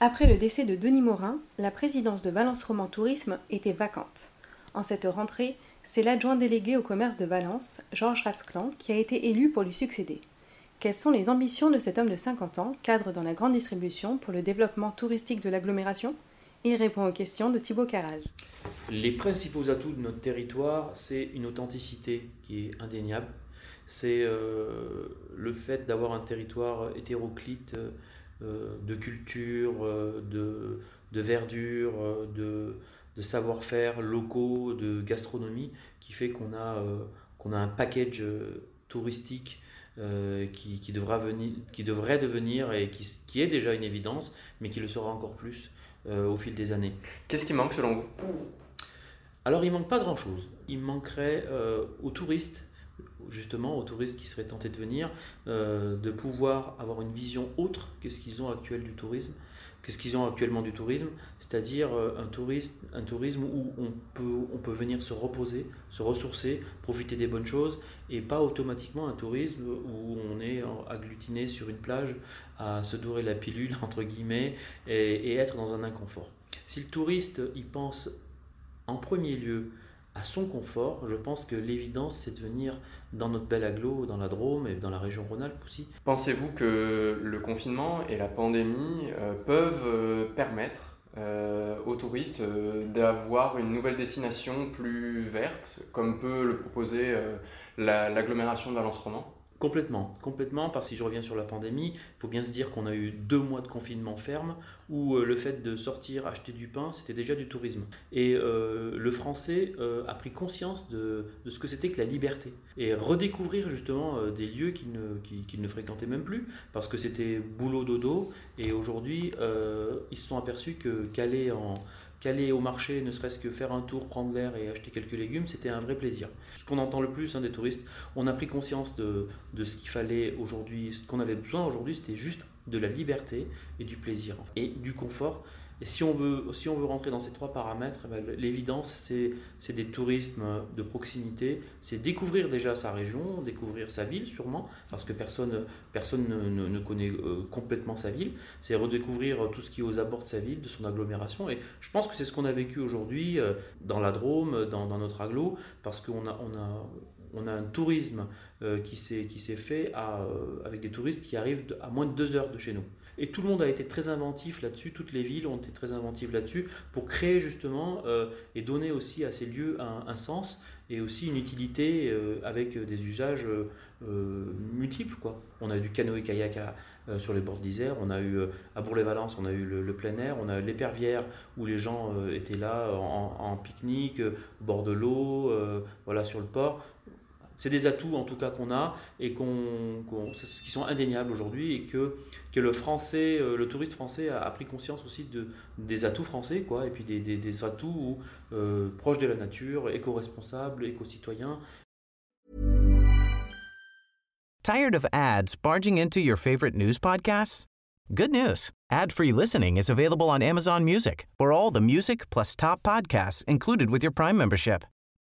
Après le décès de Denis Morin, la présidence de Valence Roman Tourisme était vacante. En cette rentrée, c'est l'adjoint délégué au commerce de Valence, Georges Ratzclan, qui a été élu pour lui succéder. Quelles sont les ambitions de cet homme de 50 ans, cadre dans la grande distribution, pour le développement touristique de l'agglomération? Il répond aux questions de Thibaut Carrage. Les principaux atouts de notre territoire, c'est une authenticité qui est indéniable. C'est euh, le fait d'avoir un territoire hétéroclite euh, de culture, euh, de, de verdure, euh, de, de savoir-faire locaux, de gastronomie, qui fait qu'on a, euh, qu'on a un package euh, touristique euh, qui, qui devra venir, qui devrait devenir et qui, qui est déjà une évidence, mais qui le sera encore plus euh, au fil des années. Qu'est-ce qui manque selon vous? Alors il manque pas grand-chose. Il manquerait euh, aux touristes, justement aux touristes qui seraient tentés de venir, euh, de pouvoir avoir une vision autre que ce qu'ils ont actuel du tourisme, que ce qu'ils ont actuellement du tourisme, c'est-à-dire euh, un, tourisme, un tourisme où on peut, on peut venir se reposer, se ressourcer, profiter des bonnes choses, et pas automatiquement un tourisme où on est agglutiné sur une plage à se dorer la pilule, entre guillemets, et, et être dans un inconfort. Si le touriste y pense en premier lieu à son confort, je pense que l'évidence, c'est de venir dans notre belle aglo, dans la Drôme et dans la région Rhône-Alpes aussi. Pensez-vous que le confinement et la pandémie euh, peuvent euh, permettre euh, aux touristes d'avoir une nouvelle destination plus verte, comme peut le proposer la- l'agglomération de Valence-Ronan Complètement, complètement, parce que si je reviens sur la pandémie, il faut bien se dire qu'on a eu deux mois de confinement ferme, où euh, le fait de sortir acheter du pain, c'était déjà du tourisme. Et euh, le français euh, a pris conscience de, ce que c'était que la liberté. Et redécouvrir justement des lieux qu'il ne, qu'il ne fréquentait même plus, parce que c'était boulot dodo, et aujourd'hui, ils se sont aperçus que qu'aller en qu'aller au marché, ne serait-ce que faire un tour, prendre l'air et acheter quelques légumes, c'était un vrai plaisir. Ce qu'on entend le plus hein, des touristes, on a pris conscience de, de ce qu'il fallait aujourd'hui, ce qu'on avait besoin aujourd'hui, c'était juste de la liberté et du plaisir et du confort. Et si on veut, si on veut rentrer dans ces trois paramètres, eh ben, l'évidence, c'est des tourismes de proximité, c'est découvrir déjà sa région, découvrir sa ville sûrement, parce que personne, personne ne, connaît euh, complètement sa ville, c'est redécouvrir tout ce qui est aux abords de sa ville, de son agglomération. Et je pense que c'est ce qu'on a vécu aujourd'hui euh, dans la Drôme, dans, dans notre agglo, parce qu'on a, on a, on a un tourisme euh, qui s'est fait euh, avec des touristes qui arrivent à moins de deux heures de chez nous. Et tout le monde a été très inventif là-dessus, toutes les villes ont été très inventives là-dessus pour créer justement euh, et donner aussi à ces lieux un, sens et aussi une utilité avec des usages multiples. On a eu du canoë-kayak sur les bords d'Isère, on a eu à Bourg-les-Valence, on a eu le, le plein air, on a eu l'épervière où les gens étaient là en, en pique-nique, bord de l'eau, voilà, sur le port. C'est des atouts en tout cas qu'on a et qu'on, qui sont indéniables aujourd'hui et que, que le français, euh, le touriste français a, pris conscience aussi de, des atouts français quoi, et puis des, atouts euh, proches de la nature, éco-responsables, éco-citoyens Tired of ads barging into your favorite news podcasts? Good news. Ad-free listening is available on Amazon Music for all the music plus top podcasts included with your Prime membership.